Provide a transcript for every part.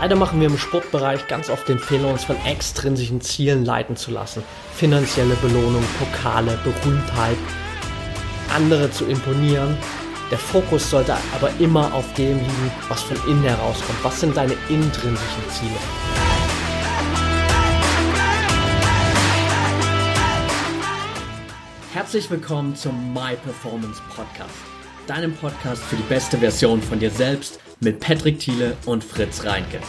Leider machen wir im Sportbereich ganz oft den Fehler, uns von extrinsischen Zielen leiten zu lassen. Finanzielle Belohnung, Pokale, Berühmtheit, andere zu imponieren. Der Fokus sollte aber immer auf dem liegen, was von innen herauskommt. Was sind deine intrinsischen Ziele? Herzlich willkommen zum My Performance Podcast, deinem Podcast für die beste Version von dir selbst mit Patrick Thiele und Fritz Reinke.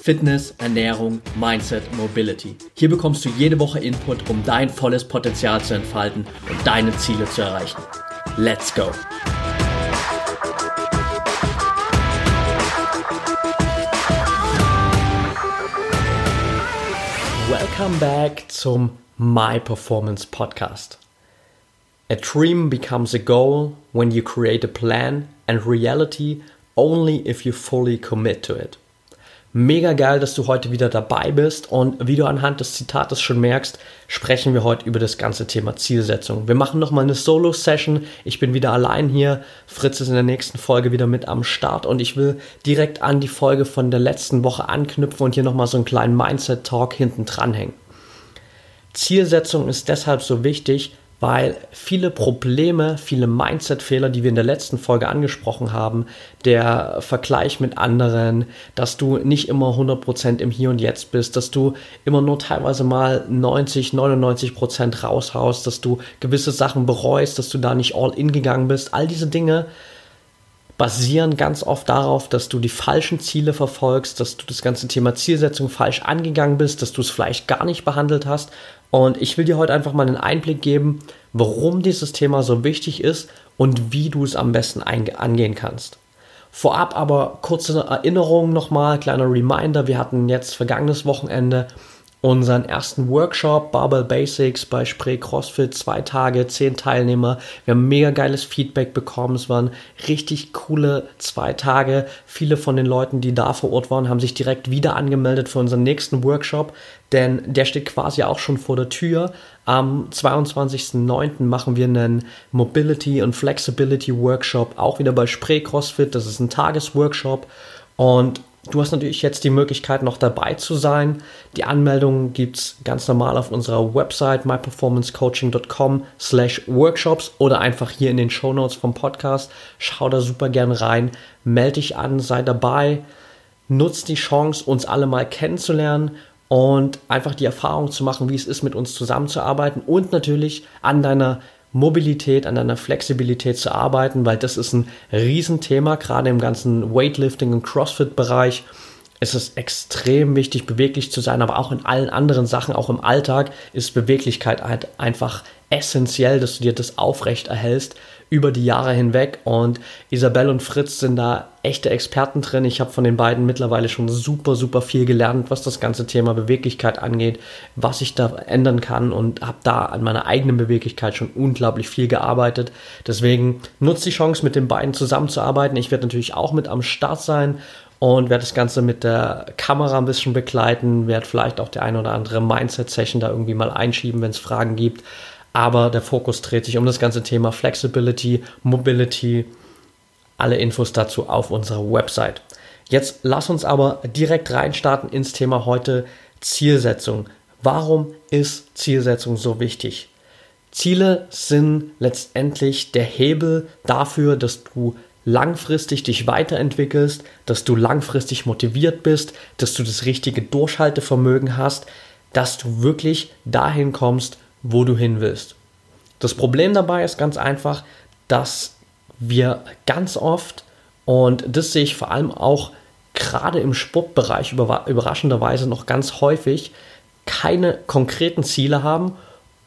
Fitness, Ernährung, Mindset, Mobility. Hier bekommst du jede Woche Input, um dein volles Potenzial zu entfalten und deine Ziele zu erreichen. Let's go! Welcome back zum My Performance Podcast. A dream becomes a goal when you create a plan and reality only if you fully commit to it. Mega geil, dass du heute wieder dabei bist und wie du anhand des Zitates schon merkst, sprechen wir heute über das ganze Thema Zielsetzung. Wir machen nochmal eine Solo-Session. Ich bin wieder allein hier. Fritz ist in der nächsten Folge wieder mit am Start und ich will direkt an die Folge von der letzten Woche anknüpfen und hier nochmal so einen kleinen Mindset-Talk hinten dranhängen. Zielsetzung ist deshalb so wichtig, weil viele Probleme, viele Mindset-Fehler, die wir in der letzten Folge angesprochen haben, der Vergleich mit anderen, dass du nicht immer 100% im Hier und Jetzt bist, dass du immer nur teilweise mal 90, 99% raushaust, dass du gewisse Sachen bereust, dass du da nicht all in gegangen bist, all diese Dinge basieren ganz oft darauf, dass du die falschen Ziele verfolgst, dass du das ganze Thema Zielsetzung falsch angegangen bist, dass du es vielleicht gar nicht behandelt hast. Und ich will dir heute einfach mal einen Einblick geben, warum dieses Thema so wichtig ist und wie du es am besten angehen kannst. Vorab aber kurze Erinnerung nochmal, kleiner Reminder. Wir hatten jetzt vergangenes Wochenende unseren ersten Workshop Barbell Basics bei Spree CrossFit, zwei Tage, zehn Teilnehmer. Wir haben mega geiles Feedback bekommen. Es waren richtig coole zwei Tage. Viele von den Leuten, die da vor Ort waren, haben sich direkt wieder angemeldet für unseren nächsten Workshop, denn der steht quasi auch schon vor der Tür. Am 22.09. machen wir einen Mobility und Flexibility Workshop, auch wieder bei Spree CrossFit. Das ist ein Tagesworkshop und Du hast natürlich jetzt die Möglichkeit, noch dabei zu sein. Die Anmeldung gibt es ganz normal auf unserer Website myperformancecoaching.com slash workshops oder einfach hier in den Show Notes vom Podcast. Schau da super gern rein, melde dich an, sei dabei, nutz die Chance, uns alle mal kennenzulernen und einfach die Erfahrung zu machen, wie es ist, mit uns zusammenzuarbeiten und natürlich an deiner Mobilität, an deiner Flexibilität zu arbeiten, weil das ist ein Riesenthema, gerade im ganzen Weightlifting und CrossFit-Bereich. Es ist extrem wichtig, beweglich zu sein, aber auch in allen anderen Sachen, auch im Alltag, ist Beweglichkeit halt einfach essentiell, dass du dir das aufrecht erhältst über die Jahre hinweg. Und Isabel und Fritz sind da echte Experten drin. Ich habe von den beiden mittlerweile schon super, super viel gelernt, was das ganze Thema Beweglichkeit angeht, was ich da ändern kann und habe da an meiner eigenen Beweglichkeit schon unglaublich viel gearbeitet. Deswegen nutze die Chance, mit den beiden zusammenzuarbeiten. Ich werde natürlich auch mit am Start sein und werde das Ganze mit der Kamera ein bisschen begleiten, werde vielleicht auch der ein oder andere Mindset-Session da irgendwie mal einschieben, wenn es Fragen gibt aber der Fokus dreht sich um das ganze Thema Flexibility, Mobility, alle Infos dazu auf unserer Website. Jetzt lass uns aber direkt reinstarten ins Thema heute Zielsetzung. Warum ist Zielsetzung so wichtig? Ziele sind letztendlich der Hebel dafür, dass du langfristig dich weiterentwickelst, dass du langfristig motiviert bist, dass du das richtige Durchhaltevermögen hast, dass du wirklich dahin kommst, wo du hin willst. Das Problem dabei ist ganz einfach, dass wir ganz oft, und das sehe ich vor allem auch gerade im Sportbereich überraschenderweise noch ganz häufig, keine konkreten Ziele haben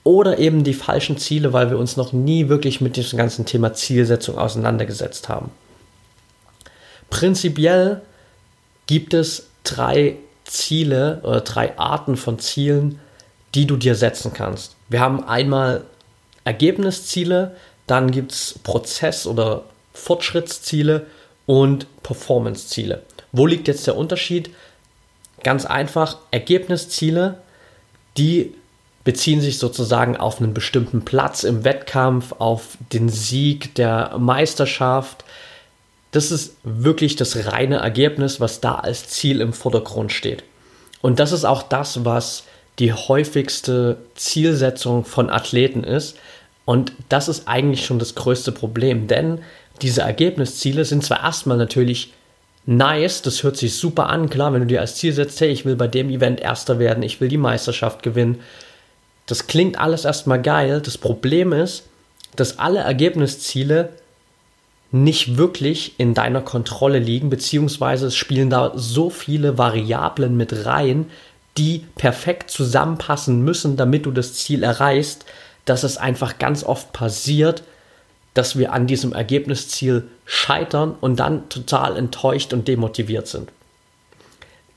oder eben die falschen Ziele, weil wir uns noch nie wirklich mit diesem ganzen Thema Zielsetzung auseinandergesetzt haben. Prinzipiell gibt es drei Ziele oder drei Arten von Zielen, die du dir setzen kannst. Wir haben einmal Ergebnisziele, dann gibt es Prozess- oder Fortschrittsziele und Performanceziele. Wo liegt jetzt der Unterschied? Ganz einfach, Ergebnisziele, die beziehen sich sozusagen auf einen bestimmten Platz im Wettkampf, auf den Sieg der Meisterschaft. das ist wirklich das reine Ergebnis, was da als Ziel im Vordergrund steht. Und das ist auch das, was die häufigste Zielsetzung von Athleten ist. Und das ist eigentlich schon das größte Problem, denn diese Ergebnisziele sind zwar erstmal natürlich nice, das hört sich super an, klar, wenn du dir als Ziel setzt, hey, ich will bei dem Event Erster werden, ich will die Meisterschaft gewinnen. Das klingt alles erstmal geil. Das Problem ist, dass alle Ergebnisziele nicht wirklich in deiner Kontrolle liegen, beziehungsweise es spielen da so viele Variablen mit rein, die perfekt zusammenpassen müssen, damit du das Ziel erreichst, dass es einfach ganz oft passiert, dass wir an diesem Ergebnisziel scheitern und dann total enttäuscht und demotiviert sind.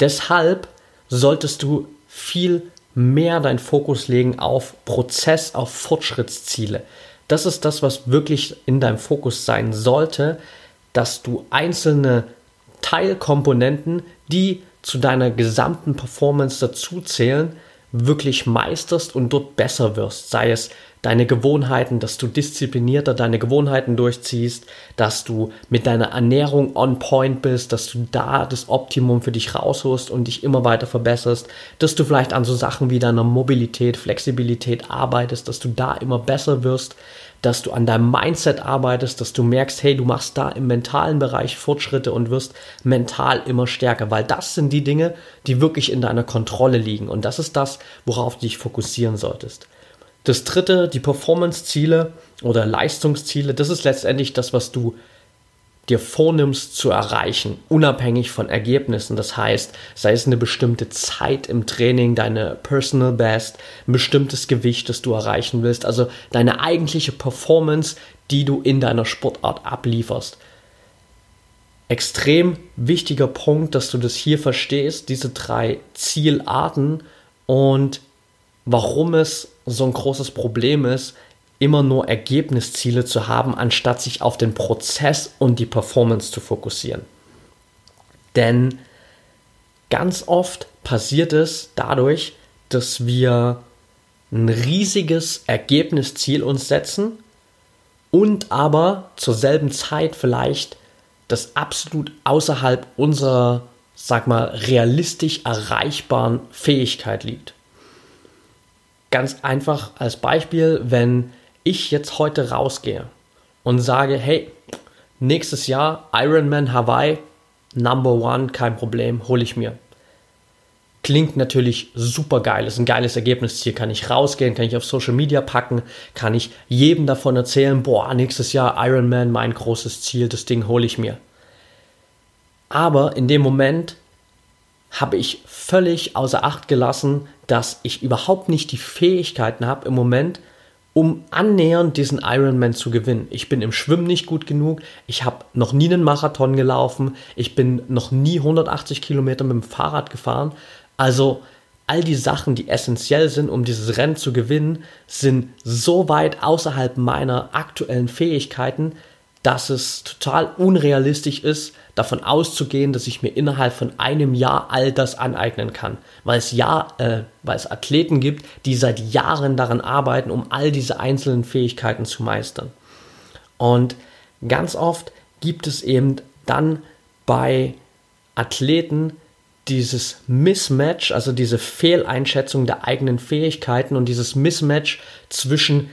Deshalb solltest du viel mehr deinen Fokus legen auf Prozess, auf Fortschrittsziele. Das ist das, was wirklich in deinem Fokus sein sollte, dass du einzelne Teilkomponenten, die zu deiner gesamten Performance dazuzählen, wirklich meisterst und dort besser wirst. Sei es deine Gewohnheiten, dass du disziplinierter deine Gewohnheiten durchziehst, dass du mit deiner Ernährung on point bist, dass du da das Optimum für dich rausholst und dich immer weiter verbesserst, dass du vielleicht an so Sachen wie deiner Mobilität, Flexibilität arbeitest, dass du da immer besser wirst, dass du an deinem Mindset arbeitest, dass du merkst, hey, du machst da im mentalen Bereich Fortschritte und wirst mental immer stärker, weil das sind die Dinge, die wirklich in deiner Kontrolle liegen und das ist das, worauf du dich fokussieren solltest. Das dritte, die Performance-Ziele oder Leistungsziele, das ist letztendlich das, was du dir vornimmst zu erreichen, unabhängig von Ergebnissen. Das heißt, sei es eine bestimmte Zeit im Training, deine Personal Best, ein bestimmtes Gewicht, das du erreichen willst, also deine eigentliche Performance, die du in deiner Sportart ablieferst. Extrem wichtiger Punkt, dass du das hier verstehst, diese drei Zielarten und warum es so ein großes Problem ist, immer nur Ergebnisziele zu haben, anstatt sich auf den Prozess und die Performance zu fokussieren. Denn ganz oft passiert es dadurch, dass wir ein riesiges Ergebnisziel uns setzen und aber zur selben Zeit vielleicht das absolut außerhalb unserer, sag mal, realistisch erreichbaren Fähigkeit liegt. Ganz einfach als Beispiel, wenn ich jetzt heute rausgehe und sage, hey, nächstes Jahr Ironman Hawaii, Number One, kein Problem, hole ich mir. Klingt natürlich super geil, ist ein geiles Ergebnisziel. Kann ich rausgehen, kann ich auf Social Media packen, kann ich jedem davon erzählen, boah, nächstes Jahr Ironman, mein großes Ziel, das Ding hole ich mir. Aber in dem Moment habe ich völlig außer Acht gelassen, dass ich überhaupt nicht die Fähigkeiten habe im Moment, um annähernd diesen Ironman zu gewinnen. Ich bin im Schwimmen nicht gut genug, ich habe noch nie einen Marathon gelaufen, ich bin noch nie 180 Kilometer mit dem Fahrrad gefahren. Also all die Sachen, die essentiell sind, um dieses Rennen zu gewinnen, sind so weit außerhalb meiner aktuellen Fähigkeiten, dass es total unrealistisch ist, davon auszugehen, dass ich mir innerhalb von einem Jahr all das aneignen kann. Weil es, ja, äh, weil es Athleten gibt, die seit Jahren daran arbeiten, um all diese einzelnen Fähigkeiten zu meistern. Und ganz oft gibt es eben dann bei Athleten dieses Mismatch, also diese Fehleinschätzung der eigenen Fähigkeiten und dieses Mismatch zwischen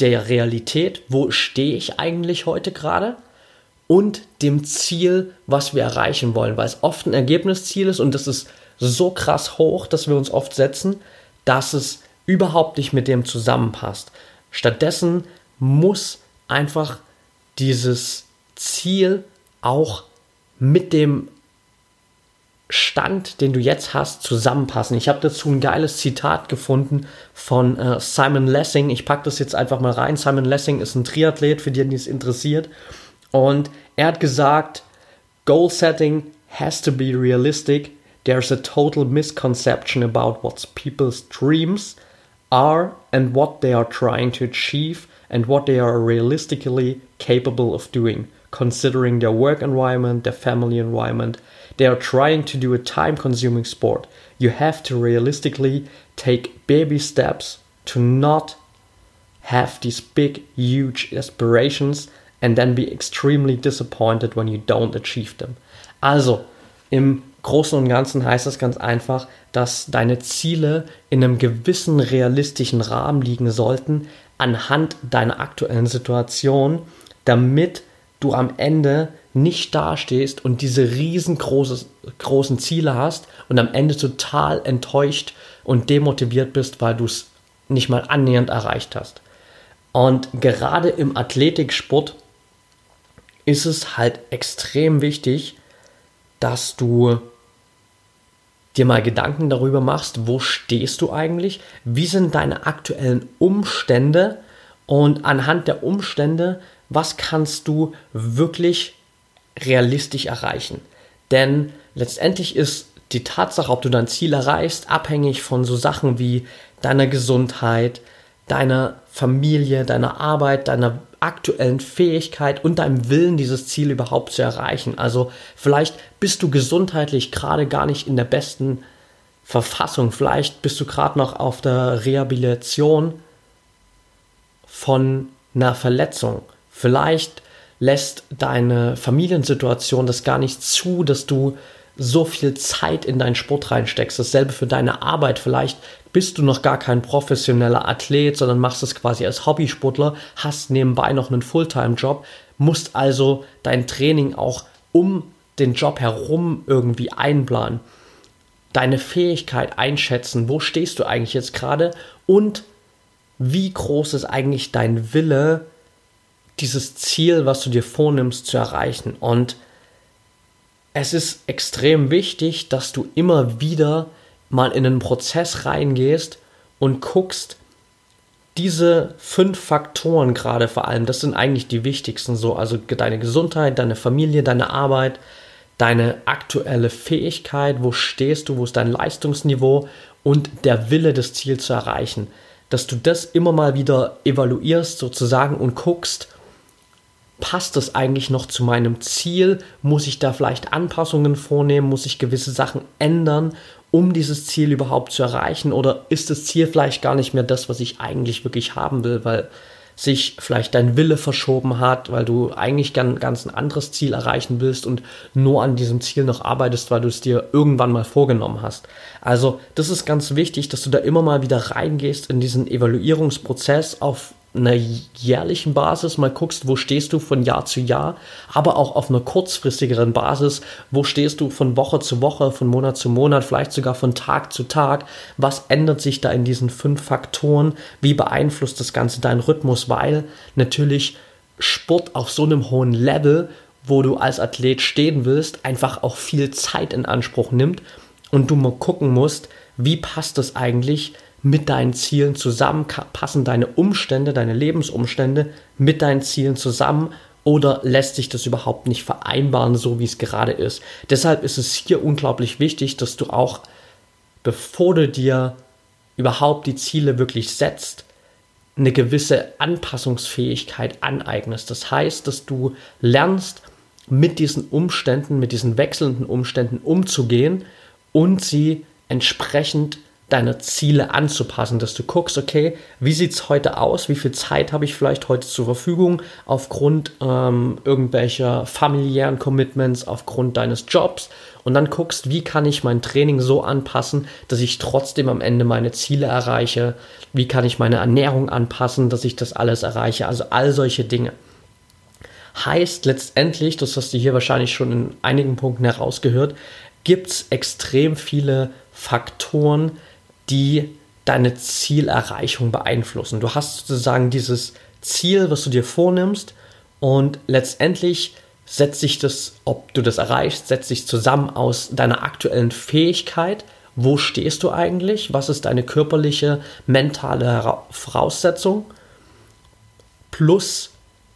der Realität, wo stehe ich eigentlich heute gerade, und dem Ziel, was wir erreichen wollen, weil es oft ein Ergebnisziel ist und das ist so krass hoch, dass wir uns oft setzen, dass es überhaupt nicht mit dem zusammenpasst. Stattdessen muss einfach dieses Ziel auch mit dem Stand, den du jetzt hast, zusammenpassen. Ich habe dazu ein geiles Zitat gefunden von äh, Simon Lessing. Ich packe das jetzt einfach mal rein. Simon Lessing ist ein Triathlet, für den es interessiert. Und er hat gesagt, Goal setting has to be realistic. There's a total misconception about what people's dreams are and what they are trying to achieve and what they are realistically capable of doing, considering their work environment, their family environment, They are trying to do a time consuming sport. You have to realistically take baby steps to not have these big, huge aspirations and then be extremely disappointed when you don't achieve them. Also, im Großen und Ganzen heißt das ganz einfach, dass deine Ziele in einem gewissen realistischen Rahmen liegen sollten, anhand deiner aktuellen Situation, damit du am Ende nicht dastehst und diese riesengroßen Ziele hast und am Ende total enttäuscht und demotiviert bist, weil du es nicht mal annähernd erreicht hast. Und gerade im Athletiksport ist es halt extrem wichtig, dass du dir mal Gedanken darüber machst, wo stehst du eigentlich, wie sind deine aktuellen Umstände und anhand der Umstände, was kannst du wirklich realistisch erreichen. Denn letztendlich ist die Tatsache, ob du dein Ziel erreichst, abhängig von so Sachen wie deiner Gesundheit, deiner Familie, deiner Arbeit, deiner aktuellen Fähigkeit und deinem Willen, dieses Ziel überhaupt zu erreichen. Also vielleicht bist du gesundheitlich gerade gar nicht in der besten Verfassung. Vielleicht bist du gerade noch auf der Rehabilitation von einer Verletzung. Vielleicht lässt deine Familiensituation das gar nicht zu, dass du so viel Zeit in deinen Sport reinsteckst. Dasselbe für deine Arbeit. Vielleicht bist du noch gar kein professioneller Athlet, sondern machst es quasi als Hobbysportler, hast nebenbei noch einen Fulltime-Job, musst also dein Training auch um den Job herum irgendwie einplanen. Deine Fähigkeit einschätzen, wo stehst du eigentlich jetzt gerade und wie groß ist eigentlich dein Wille, dieses Ziel, was du dir vornimmst, zu erreichen. Und es ist extrem wichtig, dass du immer wieder mal in einen Prozess reingehst und guckst, diese fünf Faktoren gerade vor allem, das sind eigentlich die wichtigsten so, also deine Gesundheit, deine Familie, deine Arbeit, deine aktuelle Fähigkeit, wo stehst du, wo ist dein Leistungsniveau und der Wille, das Ziel zu erreichen. Dass du das immer mal wieder evaluierst sozusagen und guckst, passt das eigentlich noch zu meinem Ziel? Muss ich da vielleicht Anpassungen vornehmen? Muss ich gewisse Sachen ändern, um dieses Ziel überhaupt zu erreichen? Oder ist das Ziel vielleicht gar nicht mehr das, was ich eigentlich wirklich haben will, weil sich vielleicht dein Wille verschoben hat, weil du eigentlich ganz, ganz ein anderes Ziel erreichen willst und nur an diesem Ziel noch arbeitest, weil du es dir irgendwann mal vorgenommen hast. Also das ist ganz wichtig, dass du da immer mal wieder reingehst in diesen Evaluierungsprozess auf einer jährlichen Basis mal guckst, wo stehst du von Jahr zu Jahr, aber auch auf einer kurzfristigeren Basis, wo stehst du von Woche zu Woche, von Monat zu Monat, vielleicht sogar von Tag zu Tag, was ändert sich da in diesen fünf Faktoren, wie beeinflusst das Ganze deinen Rhythmus, weil natürlich Sport auf so einem hohen Level, wo du als Athlet stehen willst, einfach auch viel Zeit in Anspruch nimmt und du mal gucken musst, wie passt das eigentlich mit deinen Zielen zusammen? Passen deine Umstände, deine Lebensumstände mit deinen Zielen zusammen? Oder lässt sich das überhaupt nicht vereinbaren, so wie es gerade ist? Deshalb ist es hier unglaublich wichtig, dass du auch, bevor du dir überhaupt die Ziele wirklich setzt, eine gewisse Anpassungsfähigkeit aneignest. Das heißt, dass du lernst, mit diesen Umständen, mit diesen wechselnden Umständen umzugehen und sie entsprechend deine Ziele anzupassen, dass du guckst, okay, wie sieht es heute aus, wie viel Zeit habe ich vielleicht heute zur Verfügung aufgrund ähm, irgendwelcher familiären Commitments, aufgrund deines Jobs? Und dann guckst, wie kann ich mein Training so anpassen, dass ich trotzdem am Ende meine Ziele erreiche, wie kann ich meine Ernährung anpassen, dass ich das alles erreiche, also all solche Dinge. Heißt letztendlich, das hast du hier wahrscheinlich schon in einigen Punkten herausgehört, gibt es extrem viele Faktoren, die deine Zielerreichung beeinflussen. Du hast sozusagen dieses Ziel, was du dir vornimmst und letztendlich setzt sich das, ob du das erreichst, setzt sich zusammen aus deiner aktuellen Fähigkeit, wo stehst du eigentlich, was ist deine körperliche, mentale Voraussetzung, plus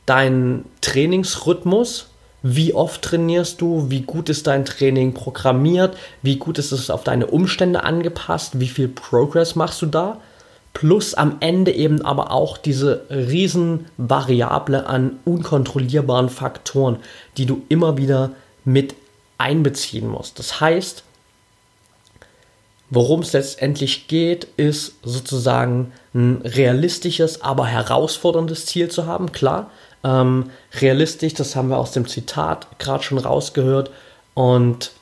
dein Trainingsrhythmus, wie oft trainierst du, wie gut ist dein Training programmiert, wie gut ist es auf deine Umstände angepasst, wie viel Progress machst du da. Plus am Ende eben aber auch diese Riesenvariable an unkontrollierbaren Faktoren, die du immer wieder mit einbeziehen musst. Das heißt, worum es letztendlich geht, ist sozusagen ein realistisches, aber herausforderndes Ziel zu haben. Klar, ähm, realistisch, das haben wir aus dem Zitat gerade schon rausgehört. Und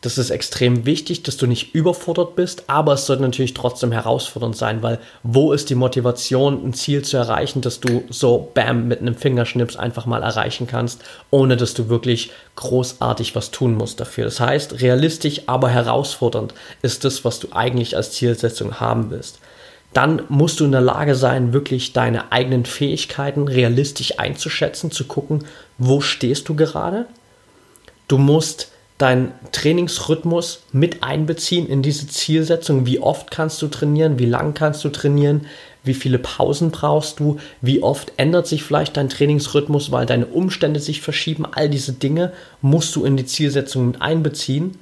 das ist extrem wichtig, dass du nicht überfordert bist, aber es sollte natürlich trotzdem herausfordernd sein, weil wo ist die Motivation, ein Ziel zu erreichen, das du so bam mit einem Fingerschnips einfach mal erreichen kannst, ohne dass du wirklich großartig was tun musst dafür. Das heißt, realistisch, aber herausfordernd ist das, was du eigentlich als Zielsetzung haben willst. Dann musst du in der Lage sein, wirklich deine eigenen Fähigkeiten realistisch einzuschätzen, zu gucken, wo stehst du gerade. Du musst deinen Trainingsrhythmus mit einbeziehen in diese Zielsetzung. Wie oft kannst du trainieren? Wie lang kannst du trainieren? Wie viele Pausen brauchst du? Wie oft ändert sich vielleicht dein Trainingsrhythmus, weil deine Umstände sich verschieben? All diese Dinge musst du in die Zielsetzung mit einbeziehen.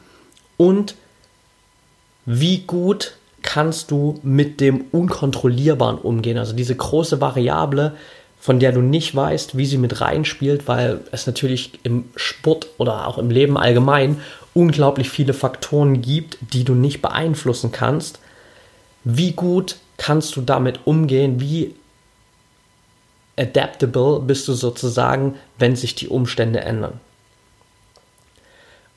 Und wie gut kannst du mit dem Unkontrollierbaren umgehen? Also diese große Variable, von der du nicht weißt, wie sie mit reinspielt, weil es natürlich im Sport oder auch im Leben allgemein unglaublich viele Faktoren gibt, die du nicht beeinflussen kannst. Wie gut kannst du damit umgehen? Wie adaptable bist du sozusagen, wenn sich die Umstände ändern?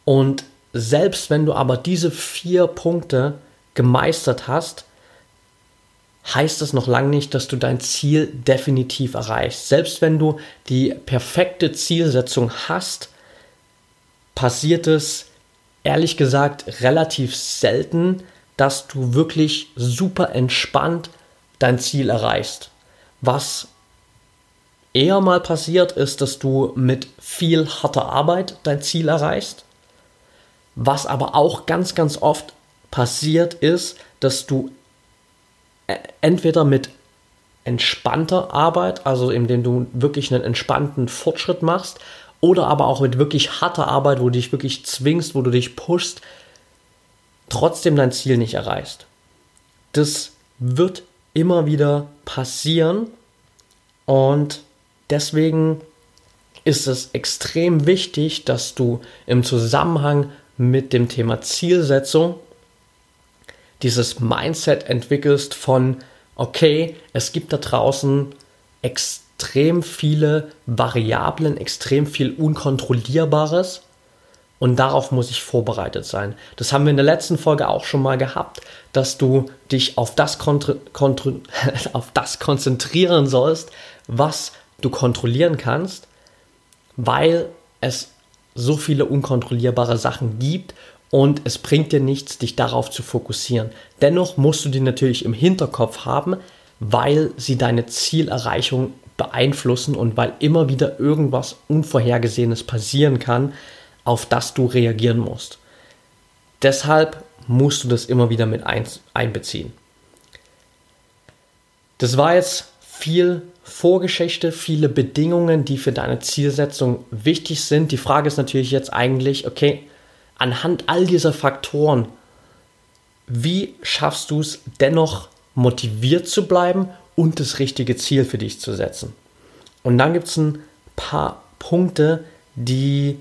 Und selbst wenn du aber diese vier Punkte gemeistert hast, heißt das noch lange nicht, dass du dein Ziel definitiv erreichst. Selbst wenn du die perfekte Zielsetzung hast, passiert es ehrlich gesagt relativ selten, dass du wirklich super entspannt dein Ziel erreichst. Was eher mal passiert ist, dass du mit viel harter Arbeit dein Ziel erreichst. Was aber auch ganz, ganz oft passiert ist, dass du entweder mit entspannter Arbeit, also indem du wirklich einen entspannten Fortschritt machst, oder aber auch mit wirklich harter Arbeit, wo du dich wirklich zwingst, wo du dich pushst, trotzdem dein Ziel nicht erreichst. Das wird immer wieder passieren und deswegen ist es extrem wichtig, dass du im Zusammenhang mit dem Thema Zielsetzung dieses Mindset entwickelst von, okay, es gibt da draußen extrem viele Variablen, extrem viel Unkontrollierbares und darauf muss ich vorbereitet sein. Das haben wir in der letzten Folge auch schon mal gehabt, dass du dich auf das, auf das konzentrieren sollst, was du kontrollieren kannst, weil es so viele unkontrollierbare Sachen gibt und es bringt dir nichts, dich darauf zu fokussieren. Dennoch musst du die natürlich im Hinterkopf haben, weil sie deine Zielerreichung beeinflussen und weil immer wieder irgendwas Unvorhergesehenes passieren kann, auf das du reagieren musst. Deshalb musst du das immer wieder mit einbeziehen. Das war jetzt viel Vorgeschichte, viele Bedingungen, die für deine Zielsetzung wichtig sind. Die Frage ist natürlich jetzt eigentlich, okay, anhand all dieser Faktoren, wie schaffst du es dennoch motiviert zu bleiben und das richtige Ziel für dich zu setzen? Und dann gibt es ein paar Punkte, die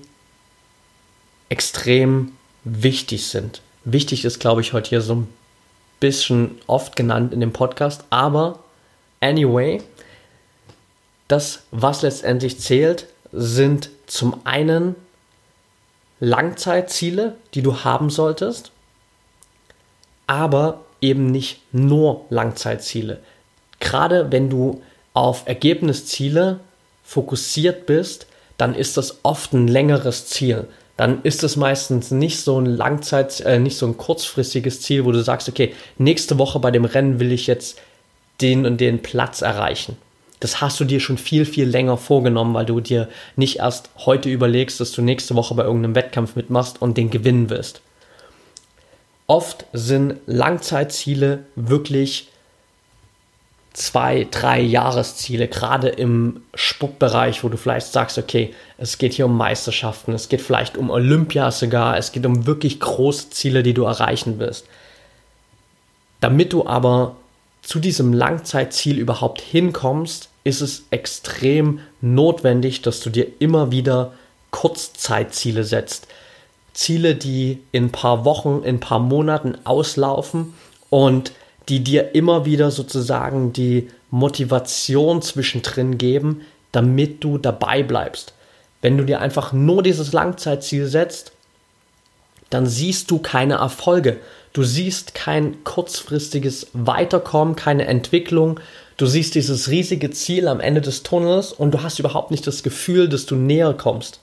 extrem wichtig sind. Wichtig ist, glaube ich, heute hier so ein bisschen oft genannt in dem Podcast, aber anyway, das, was letztendlich zählt, sind zum einen Langzeitziele, die du haben solltest, aber eben nicht nur Langzeitziele. Gerade wenn du auf Ergebnisziele fokussiert bist, dann ist das oft ein längeres Ziel. Dann ist es meistens nicht so ein Langzeit, äh, nicht so ein kurzfristiges Ziel, wo du sagst, okay, nächste Woche bei dem Rennen will ich jetzt den und den Platz erreichen das hast du dir schon viel, viel länger vorgenommen, weil du dir nicht erst heute überlegst, dass du nächste Woche bei irgendeinem Wettkampf mitmachst und den gewinnen wirst. Oft sind Langzeitziele wirklich zwei, drei Jahresziele, gerade im Sportbereich, wo du vielleicht sagst, okay, es geht hier um Meisterschaften, es geht vielleicht um Olympia sogar, es geht um wirklich große Ziele, die du erreichen wirst. Damit du aber zu diesem Langzeitziel überhaupt hinkommst, ist es extrem notwendig, dass du dir immer wieder Kurzzeitziele setzt. Ziele, die in ein paar Wochen, in ein paar Monaten auslaufen und die dir immer wieder sozusagen die Motivation zwischendrin geben, damit du dabei bleibst. Wenn du dir einfach nur dieses Langzeitziel setzt, dann siehst du keine Erfolge. Du siehst kein kurzfristiges Weiterkommen, keine Entwicklung. Du siehst dieses riesige Ziel am Ende des Tunnels und du hast überhaupt nicht das Gefühl, dass du näher kommst.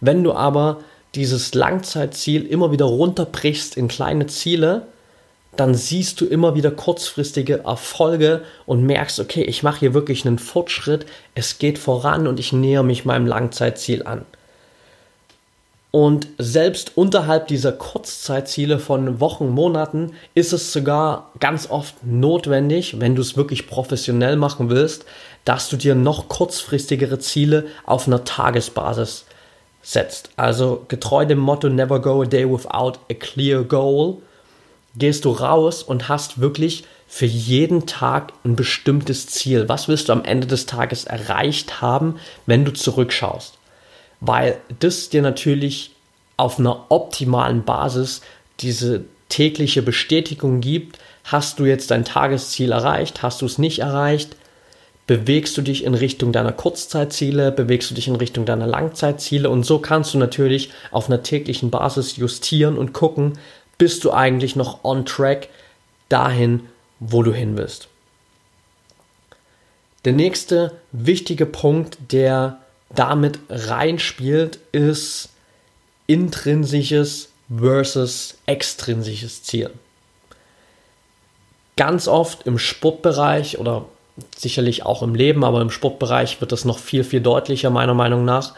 Wenn du aber dieses Langzeitziel immer wieder runterbrichst in kleine Ziele, dann siehst du immer wieder kurzfristige Erfolge und merkst, okay, ich mache hier wirklich einen Fortschritt, es geht voran und ich nähere mich meinem Langzeitziel an. Und selbst unterhalb dieser Kurzzeitziele von Wochen, Monaten ist es sogar ganz oft notwendig, wenn du es wirklich professionell machen willst, dass du dir noch kurzfristigere Ziele auf einer Tagesbasis setzt. Also getreu dem Motto Never go a day without a clear goal, gehst du raus und hast wirklich für jeden Tag ein bestimmtes Ziel. Was willst du am Ende des Tages erreicht haben, wenn du zurückschaust? Weil das dir natürlich auf einer optimalen Basis diese tägliche Bestätigung gibt, hast du jetzt dein Tagesziel erreicht, hast du es nicht erreicht, bewegst du dich in Richtung deiner Kurzzeitziele, bewegst du dich in Richtung deiner Langzeitziele und so kannst du natürlich auf einer täglichen Basis justieren und gucken, bist du eigentlich noch on track dahin, wo du hin willst. Der nächste wichtige Punkt, der damit reinspielt, ist intrinsisches versus extrinsisches Ziel. Ganz oft im Sportbereich oder sicherlich auch im Leben, aber im Sportbereich wird das noch viel, viel deutlicher meiner Meinung nach,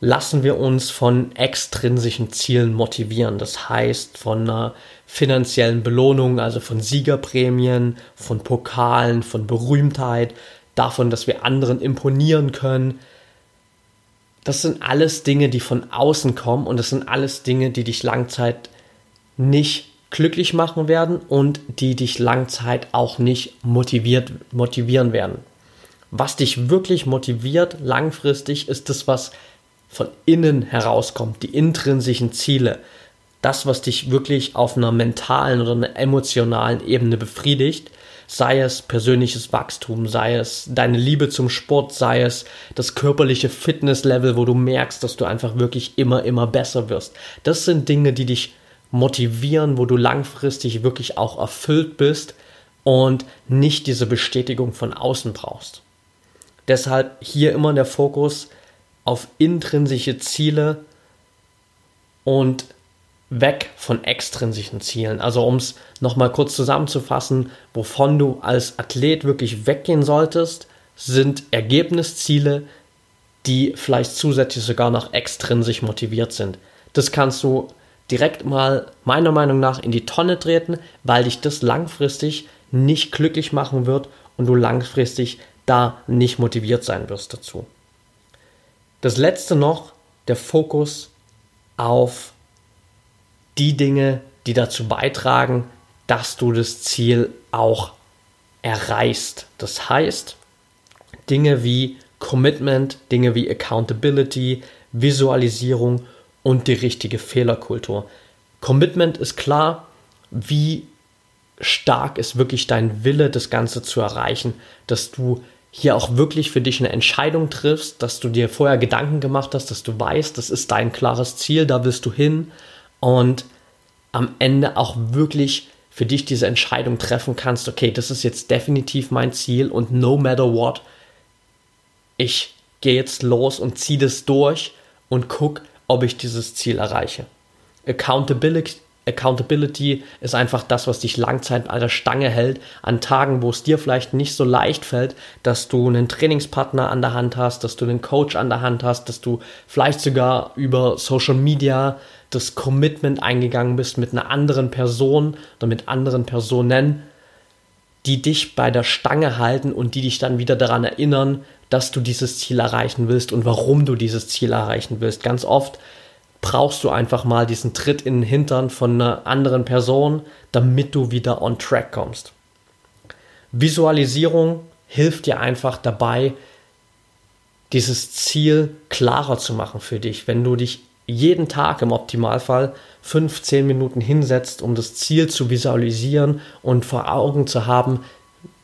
lassen wir uns von extrinsischen Zielen motivieren. Das heißt von einer finanziellen Belohnung, also von Siegerprämien, von Pokalen, von Berühmtheit, davon, dass wir anderen imponieren können, das sind alles Dinge, die von außen kommen und das sind alles Dinge, die dich Langzeit nicht glücklich machen werden und die dich Langzeit auch nicht motiviert, motivieren werden. Was dich wirklich motiviert langfristig ist das, was von innen herauskommt, die intrinsischen Ziele. Das, was dich wirklich auf einer mentalen oder einer emotionalen Ebene befriedigt sei es persönliches Wachstum, sei es deine Liebe zum Sport, sei es das körperliche Fitnesslevel, wo du merkst, dass du einfach wirklich immer, immer besser wirst. Das sind Dinge, die dich motivieren, wo du langfristig wirklich auch erfüllt bist und nicht diese Bestätigung von außen brauchst. Deshalb hier immer der Fokus auf intrinsische Ziele und weg von extrinsischen Zielen. Also um es nochmal kurz zusammenzufassen, wovon du als Athlet wirklich weggehen solltest, sind Ergebnisziele, die vielleicht zusätzlich sogar noch extrinsisch motiviert sind. Das kannst du direkt mal meiner Meinung nach in die Tonne treten, weil dich das langfristig nicht glücklich machen wird und du langfristig da nicht motiviert sein wirst dazu. Das letzte noch, der Fokus auf die Dinge, die dazu beitragen, dass du das Ziel auch erreichst. Das heißt, Dinge wie Commitment, Dinge wie Accountability, Visualisierung und die richtige Fehlerkultur. Commitment ist klar, wie stark ist wirklich dein Wille, das Ganze zu erreichen, dass du hier auch wirklich für dich eine Entscheidung triffst, dass du dir vorher Gedanken gemacht hast, dass du weißt, das ist dein klares Ziel, da willst du hin und am Ende auch wirklich für dich diese Entscheidung treffen kannst, okay, das ist jetzt definitiv mein Ziel und no matter what, ich gehe jetzt los und ziehe das durch und guck, ob ich dieses Ziel erreiche. Accountability, Accountability ist einfach das, was dich langzeit an der Stange hält, an Tagen, wo es dir vielleicht nicht so leicht fällt, dass du einen Trainingspartner an der Hand hast, dass du einen Coach an der Hand hast, dass du vielleicht sogar über Social Media das Commitment eingegangen bist mit einer anderen Person oder mit anderen Personen, die dich bei der Stange halten und die dich dann wieder daran erinnern, dass du dieses Ziel erreichen willst und warum du dieses Ziel erreichen willst. Ganz oft brauchst du einfach mal diesen Tritt in den Hintern von einer anderen Person, damit du wieder on track kommst. Visualisierung hilft dir einfach dabei, dieses Ziel klarer zu machen für dich. Wenn du dich jeden Tag im Optimalfall 15 Minuten hinsetzt, um das Ziel zu visualisieren und vor Augen zu haben,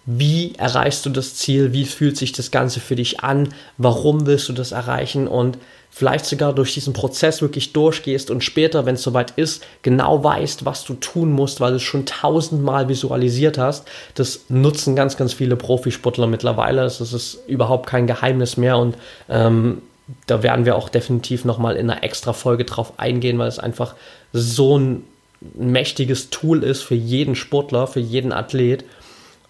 wie erreichst du das Ziel, wie fühlt sich das Ganze für dich an, warum willst du das erreichen und vielleicht sogar durch diesen Prozess wirklich durchgehst und später, wenn es soweit ist, genau weißt, was du tun musst, weil du es schon tausendmal visualisiert hast. Das nutzen ganz, ganz viele Profisportler mittlerweile. Das ist überhaupt kein Geheimnis mehr und ähm, da werden wir auch definitiv nochmal in einer extra Folge drauf eingehen, weil es einfach so ein mächtiges Tool ist für jeden Sportler, für jeden Athlet.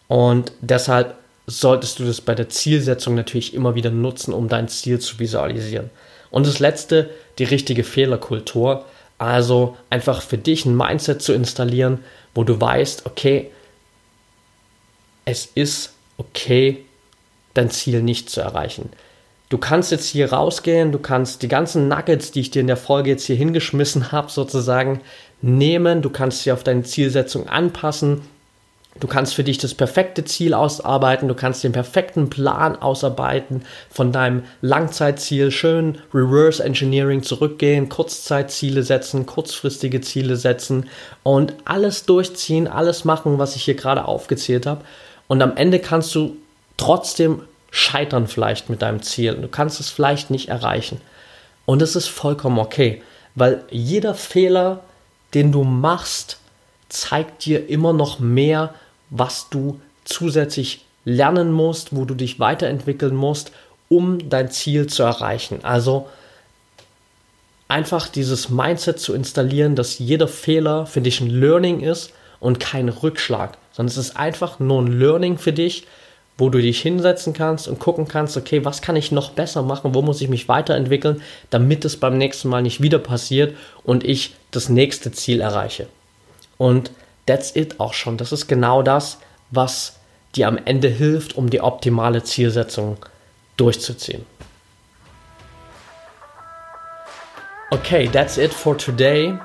Und deshalb solltest du das bei der Zielsetzung natürlich immer wieder nutzen, um dein Ziel zu visualisieren. Und das letzte, die richtige Fehlerkultur. Also einfach für dich ein Mindset zu installieren, wo du weißt, okay, es ist okay, dein Ziel nicht zu erreichen. Du kannst jetzt hier rausgehen, du kannst die ganzen Nuggets, die ich dir in der Folge jetzt hier hingeschmissen habe, sozusagen nehmen, du kannst sie auf deine Zielsetzung anpassen Du kannst für dich das perfekte Ziel ausarbeiten, du kannst den perfekten Plan ausarbeiten von deinem Langzeitziel, schön Reverse Engineering zurückgehen, Kurzzeitziele setzen, kurzfristige Ziele setzen und alles durchziehen, alles machen, was ich hier gerade aufgezählt habe. Und am Ende kannst du trotzdem scheitern vielleicht mit deinem Ziel. Du kannst es vielleicht nicht erreichen. Und es ist vollkommen okay, weil jeder Fehler, den du machst, zeigt dir immer noch mehr was du zusätzlich lernen musst, wo du dich weiterentwickeln musst, um dein Ziel zu erreichen. Also einfach dieses Mindset zu installieren, dass jeder Fehler für dich ein Learning ist und kein Rückschlag, sondern es ist einfach nur ein Learning für dich, wo du dich hinsetzen kannst und gucken kannst, okay, was kann ich noch besser machen, wo muss ich mich weiterentwickeln, damit es beim nächsten Mal nicht wieder passiert und ich das nächste Ziel erreiche. Und that's it auch schon. Das ist genau das, was dir am Ende hilft, um die optimale Zielsetzung durchzuziehen. Okay, that's it for today.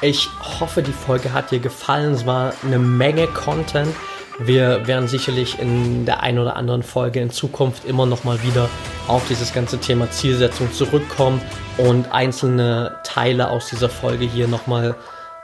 Ich hoffe, die Folge hat dir gefallen. Es war eine Menge Content. Wir werden sicherlich in der einen oder anderen Folge in Zukunft immer noch mal wieder auf dieses ganze Thema Zielsetzung zurückkommen und einzelne Teile aus dieser Folge hier noch mal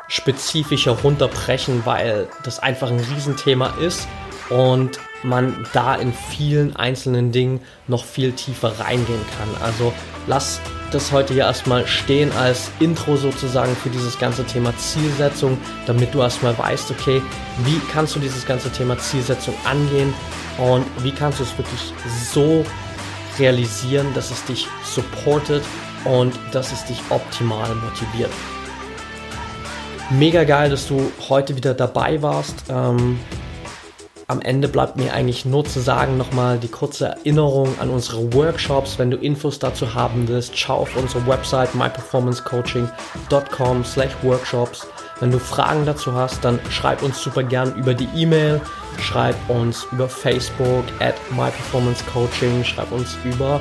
spezifischer runterbrechen, weil das einfach ein Riesenthema ist und man da in vielen einzelnen Dingen noch viel tiefer reingehen kann. Also lass das heute hier erstmal stehen als Intro sozusagen für dieses ganze Thema Zielsetzung, damit du erstmal weißt, okay, wie kannst du dieses ganze Thema Zielsetzung angehen und wie kannst du es wirklich so realisieren, dass es dich supportet und dass es dich optimal motiviert. Mega geil, dass du heute wieder dabei warst. Ähm, am Ende bleibt mir eigentlich nur zu sagen, nochmal die kurze Erinnerung an unsere Workshops. Wenn du Infos dazu haben willst, schau auf unsere Website myperformancecoaching.com slash workshops. Wenn du Fragen dazu hast, dann schreib uns super gern über die E-Mail, schreib uns über Facebook at myperformancecoaching, schreib uns über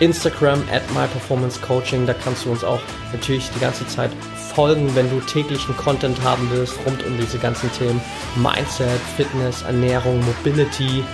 Instagram at myperformancecoaching. Da kannst du uns auch natürlich die ganze Zeit folgen, wenn du täglichen Content haben willst rund um diese ganzen Themen Mindset, Fitness, Ernährung, Mobility.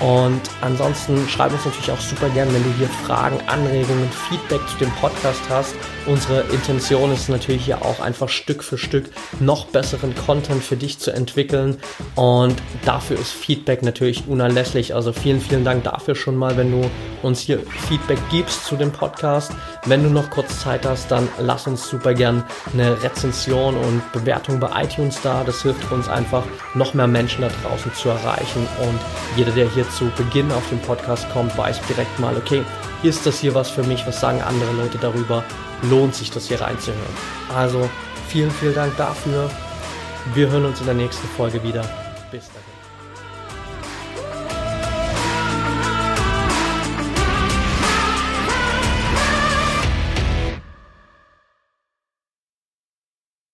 Und ansonsten schreib uns natürlich auch super gern, wenn du hier Fragen, Anregungen, Feedback zu dem Podcast hast. Unsere Intention ist natürlich hier auch einfach Stück für Stück noch besseren Content für dich zu entwickeln. Und dafür ist Feedback natürlich unerlässlich. Also vielen, vielen Dank dafür schon mal, wenn du uns hier Feedback gibst zu dem Podcast. Wenn du noch kurz Zeit hast, dann lass uns super gern eine Rezension und Bewertung bei iTunes da. Das hilft uns einfach, noch mehr Menschen da draußen zu erreichen. Und jeder, der hier zu Beginn auf den Podcast kommt, weiß direkt mal, okay, ist das hier was für mich? Was sagen andere Leute darüber? Lohnt sich das hier reinzuhören? Also vielen, vielen Dank dafür. Wir hören uns in der nächsten Folge wieder.